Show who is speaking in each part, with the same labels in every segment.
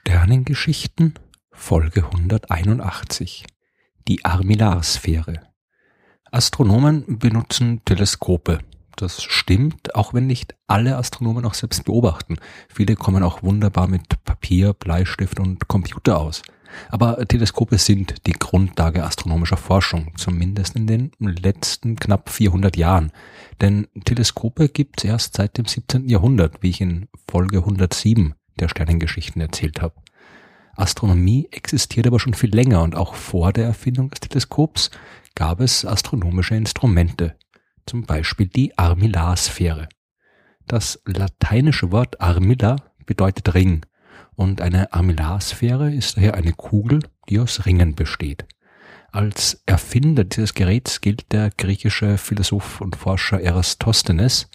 Speaker 1: Sternengeschichten Folge 181 Die Armillarsphäre Astronomen benutzen Teleskope. Das stimmt, auch wenn nicht alle Astronomen auch selbst beobachten. Viele kommen auch wunderbar mit Papier, Bleistift und Computer aus. Aber Teleskope sind die Grundlage astronomischer Forschung, zumindest in den letzten knapp 400 Jahren. Denn Teleskope gibt es erst seit dem 17. Jahrhundert, wie ich in Folge 107 der Sternengeschichten erzählt habe. Astronomie existiert aber schon viel länger und auch vor der Erfindung des Teleskops gab es astronomische Instrumente, zum Beispiel die Armillarsphäre. Das lateinische Wort Armilla bedeutet Ring und eine Armillarsphäre ist daher eine Kugel, die aus Ringen besteht. Als Erfinder dieses Geräts gilt der griechische Philosoph und Forscher Eratosthenes,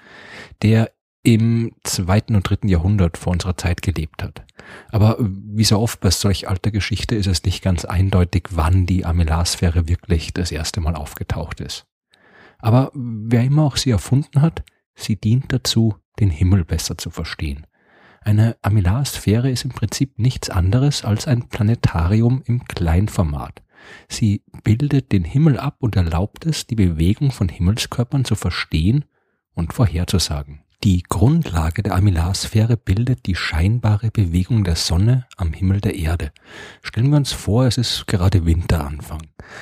Speaker 1: der im zweiten und dritten Jahrhundert vor unserer Zeit gelebt hat. Aber wie so oft bei solch alter Geschichte ist es nicht ganz eindeutig, wann die Armillarsphäre wirklich das erste Mal aufgetaucht ist. Aber wer immer auch sie erfunden hat, sie dient dazu, den Himmel besser zu verstehen. Eine Armillarsphäre ist im Prinzip nichts anderes als ein Planetarium im Kleinformat. Sie bildet den Himmel ab und erlaubt es, die Bewegung von Himmelskörpern zu verstehen und vorherzusagen. Die Grundlage der Armillarsphäre bildet die scheinbare Bewegung der Sonne am Himmel der Erde. Stellen wir uns vor, es ist gerade Winteranfang.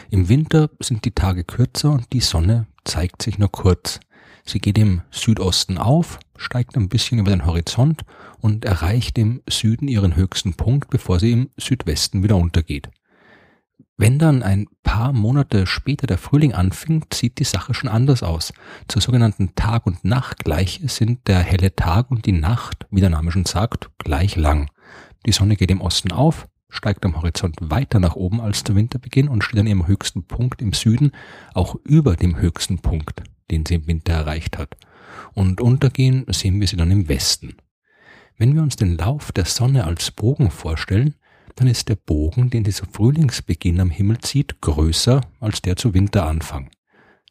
Speaker 1: Im Winter sind die Tage kürzer und die Sonne zeigt sich nur kurz. Sie geht im Südosten auf, steigt ein bisschen über den Horizont und erreicht im Süden ihren höchsten Punkt, bevor sie im Südwesten wieder untergeht. Wenn dann ein paar Monate später der Frühling anfängt, sieht die Sache schon anders aus. Zur sogenannten Tag- und Nachtgleiche sind der helle Tag und die Nacht, wie der Name schon sagt, gleich lang. Die Sonne geht im Osten auf, steigt am Horizont weiter nach oben als der Winterbeginn und steht an ihrem höchsten Punkt im Süden, auch über dem höchsten Punkt, den sie im Winter erreicht hat. Und untergehen sehen wir sie dann im Westen. Wenn wir uns den Lauf der Sonne als Bogen vorstellen, dann ist der Bogen, den dieser Frühlingsbeginn am Himmel zieht, größer als der zu Winteranfang.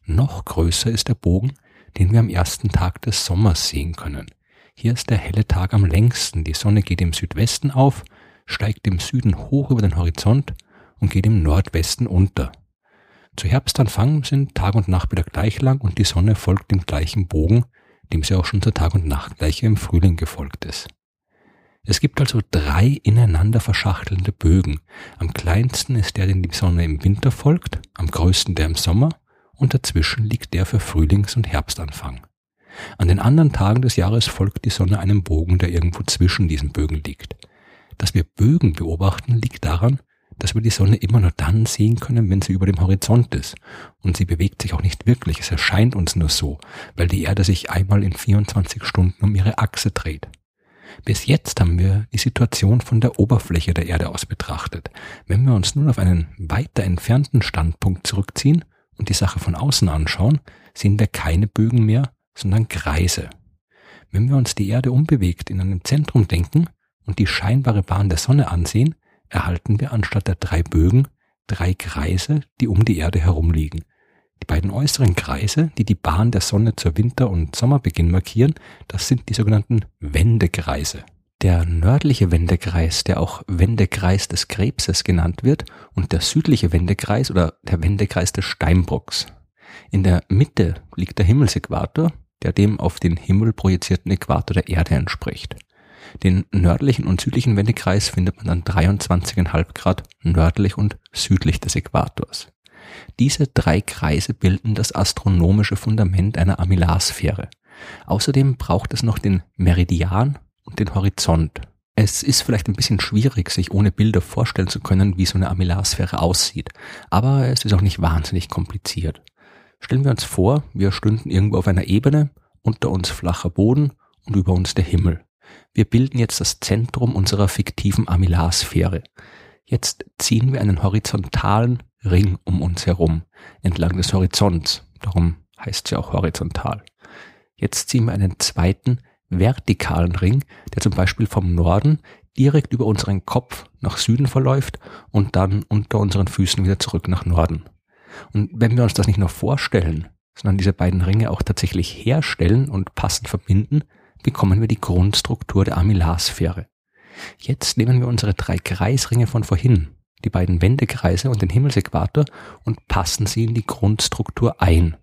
Speaker 1: Noch größer ist der Bogen, den wir am ersten Tag des Sommers sehen können. Hier ist der helle Tag am längsten, die Sonne geht im Südwesten auf, steigt im Süden hoch über den Horizont und geht im Nordwesten unter. Zu Herbstanfang sind Tag und Nacht wieder gleich lang und die Sonne folgt dem gleichen Bogen, dem sie auch schon zur Tag- und Nachtgleiche im Frühling gefolgt ist. Es gibt also drei ineinander verschachtelnde Bögen. Am kleinsten ist der, den die Sonne im Winter folgt, am größten der im Sommer und dazwischen liegt der für Frühlings- und Herbstanfang. An den anderen Tagen des Jahres folgt die Sonne einem Bogen, der irgendwo zwischen diesen Bögen liegt. Dass wir Bögen beobachten, liegt daran, dass wir die Sonne immer nur dann sehen können, wenn sie über dem Horizont ist. Und sie bewegt sich auch nicht wirklich, es erscheint uns nur so, weil die Erde sich einmal in 24 Stunden um ihre Achse dreht. Bis jetzt haben wir die Situation von der Oberfläche der Erde aus betrachtet. Wenn wir uns nun auf einen weiter entfernten Standpunkt zurückziehen und die Sache von außen anschauen, sehen wir keine Bögen mehr, sondern Kreise. Wenn wir uns die Erde unbewegt in einem Zentrum denken und die scheinbare Bahn der Sonne ansehen, erhalten wir anstatt der drei Bögen drei Kreise, die um die Erde herumliegen. Die beiden äußeren Kreise, die die Bahn der Sonne zur Winter- und Sommerbeginn markieren, das sind die sogenannten Wendekreise. Der nördliche Wendekreis, der auch Wendekreis des Krebses genannt wird, und der südliche Wendekreis oder der Wendekreis des Steinbocks. In der Mitte liegt der Himmelsäquator, der dem auf den Himmel projizierten Äquator der Erde entspricht. Den nördlichen und südlichen Wendekreis findet man dann 23,5 Grad nördlich und südlich des Äquators. Diese drei Kreise bilden das astronomische Fundament einer Armillarsphäre. Außerdem braucht es noch den Meridian und den Horizont. Es ist vielleicht ein bisschen schwierig, sich ohne Bilder vorstellen zu können, wie so eine Armillarsphäre aussieht, aber es ist auch nicht wahnsinnig kompliziert. Stellen wir uns vor, wir stünden irgendwo auf einer Ebene, unter uns flacher Boden und über uns der Himmel. Wir bilden jetzt das Zentrum unserer fiktiven Armillarsphäre. Jetzt ziehen wir einen horizontalen Ring um uns herum, entlang des Horizonts. Darum heißt sie auch horizontal. Jetzt ziehen wir einen zweiten vertikalen Ring, der zum Beispiel vom Norden direkt über unseren Kopf nach Süden verläuft und dann unter unseren Füßen wieder zurück nach Norden. Und wenn wir uns das nicht nur vorstellen, sondern diese beiden Ringe auch tatsächlich herstellen und passend verbinden, bekommen wir die Grundstruktur der Armillarsphäre. Jetzt nehmen wir unsere drei Kreisringe von vorhin, die beiden Wendekreise und den Himmelsäquator und passen sie in die Grundstruktur ein.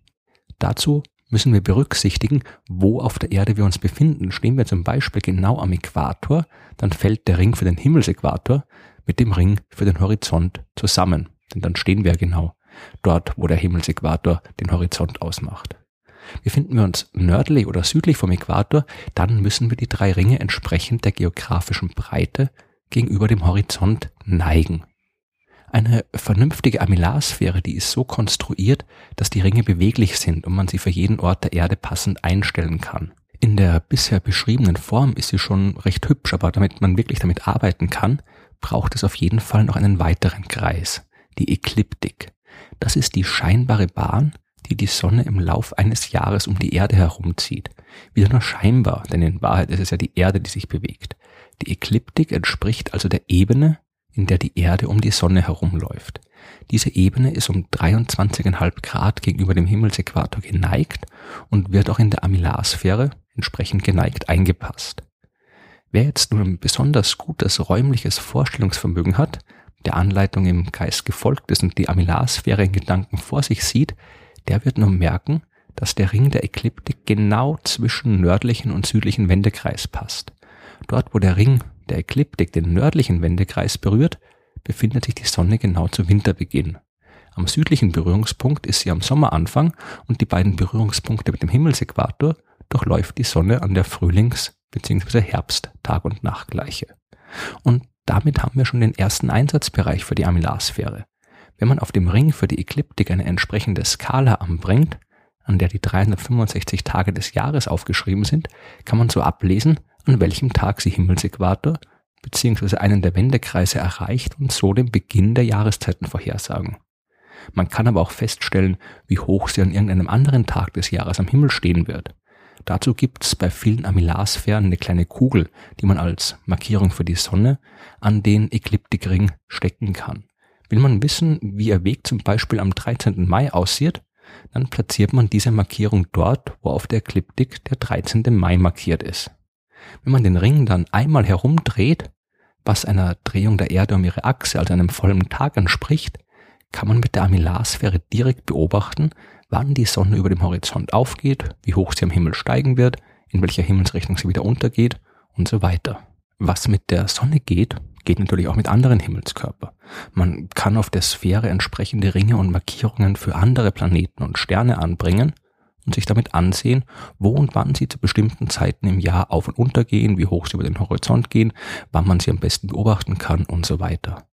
Speaker 1: Dazu müssen wir berücksichtigen, wo auf der Erde wir uns befinden. Stehen wir zum Beispiel genau am Äquator, dann fällt der Ring für den Himmelsäquator mit dem Ring für den Horizont zusammen. Denn dann stehen wir genau dort, wo der Himmelsäquator den Horizont ausmacht. Befinden wir uns nördlich oder südlich vom Äquator, dann müssen wir die drei Ringe entsprechend der geografischen Breite gegenüber dem Horizont neigen. Eine vernünftige Armillarsphäre, die ist so konstruiert, dass die Ringe beweglich sind und man sie für jeden Ort der Erde passend einstellen kann. In der bisher beschriebenen Form ist sie schon recht hübsch, aber damit man wirklich damit arbeiten kann, braucht es auf jeden Fall noch einen weiteren Kreis, die Ekliptik. Das ist die scheinbare Bahn, die die Sonne im Lauf eines Jahres um die Erde herumzieht. Wieder nur scheinbar, denn in Wahrheit ist es ja die Erde, die sich bewegt. Die Ekliptik entspricht also der Ebene, in der die Erde um die Sonne herumläuft. Diese Ebene ist um 23,5 Grad gegenüber dem Himmelsäquator geneigt und wird auch in der Armillarsphäre entsprechend geneigt eingepasst. Wer jetzt nur ein besonders gutes räumliches Vorstellungsvermögen hat, der Anleitung im Geist gefolgt ist und die Armillarsphäre in Gedanken vor sich sieht, der wird nur merken, dass der Ring der Ekliptik genau zwischen nördlichen und südlichen Wendekreis passt. Dort, wo der Ring der Ekliptik den nördlichen Wendekreis berührt, befindet sich die Sonne genau zu Winterbeginn. Am südlichen Berührungspunkt ist sie am Sommeranfang und die beiden Berührungspunkte mit dem Himmelsäquator durchläuft die Sonne an der Frühlings- bzw. Herbst-Tag- und Nachtgleiche. Und damit haben wir schon den ersten Einsatzbereich für die Armillarsphäre. Wenn man auf dem Ring für die Ekliptik eine entsprechende Skala anbringt, an der die 365 Tage des Jahres aufgeschrieben sind, kann man so ablesen, an welchem Tag sie Himmelsäquator bzw. einen der Wendekreise erreicht und so den Beginn der Jahreszeiten vorhersagen. Man kann aber auch feststellen, wie hoch sie an irgendeinem anderen Tag des Jahres am Himmel stehen wird. Dazu gibt's bei vielen Amylarsphären eine kleine Kugel, die man als Markierung für die Sonne an den Ekliptikring stecken kann. Will man wissen, wie ihr Weg zum Beispiel am 13. Mai aussieht, dann platziert man diese Markierung dort, wo auf der Ekliptik der 13. Mai markiert ist. Wenn man den Ring dann einmal herumdreht, was einer Drehung der Erde um ihre Achse, also einem vollen Tag entspricht, kann man mit der Armillarsphäre direkt beobachten, wann die Sonne über dem Horizont aufgeht, wie hoch sie am Himmel steigen wird, in welcher Himmelsrichtung sie wieder untergeht und so weiter. Was mit der Sonne geht, geht natürlich auch mit anderen Himmelskörpern. Man kann auf der Sphäre entsprechende Ringe und Markierungen für andere Planeten und Sterne anbringen und sich damit ansehen, wo und wann sie zu bestimmten Zeiten im Jahr auf und unter gehen, wie hoch sie über den Horizont gehen, wann man sie am besten beobachten kann und so weiter.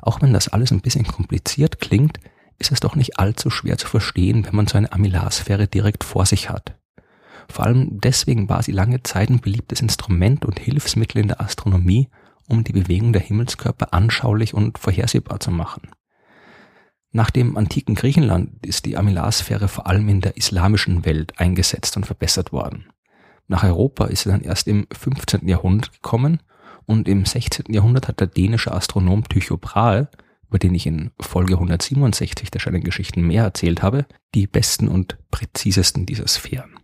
Speaker 1: Auch wenn das alles ein bisschen kompliziert klingt, ist es doch nicht allzu schwer zu verstehen, wenn man so eine Amylarsphäre direkt vor sich hat. Vor allem deswegen war sie lange Zeit ein beliebtes Instrument und Hilfsmittel in der Astronomie, um die Bewegung der Himmelskörper anschaulich und vorhersehbar zu machen. Nach dem antiken Griechenland ist die Armillarsphäre vor allem in der islamischen Welt eingesetzt und verbessert worden. Nach Europa ist sie dann erst im 15. Jahrhundert gekommen und im 16. Jahrhundert hat der dänische Astronom Tycho Brahe, über den ich in Folge 167 der Sternengeschichten mehr erzählt habe, die besten und präzisesten dieser Sphären.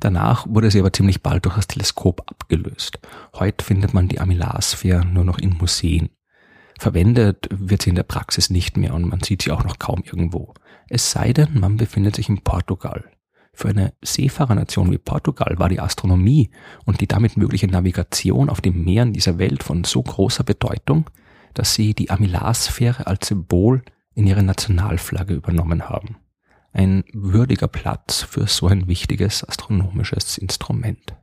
Speaker 1: Danach wurde sie aber ziemlich bald durch das Teleskop abgelöst. Heute findet man die Armillarsphäre nur noch in Museen. Verwendet wird sie in der Praxis nicht mehr und man sieht sie auch noch kaum irgendwo. Es sei denn, man befindet sich in Portugal. Für eine Seefahrernation wie Portugal war die Astronomie und die damit mögliche Navigation auf den Meeren dieser Welt von so großer Bedeutung, dass sie die Armillarsphäre als Symbol in ihre Nationalflagge übernommen haben ein würdiger Platz für so ein wichtiges astronomisches Instrument.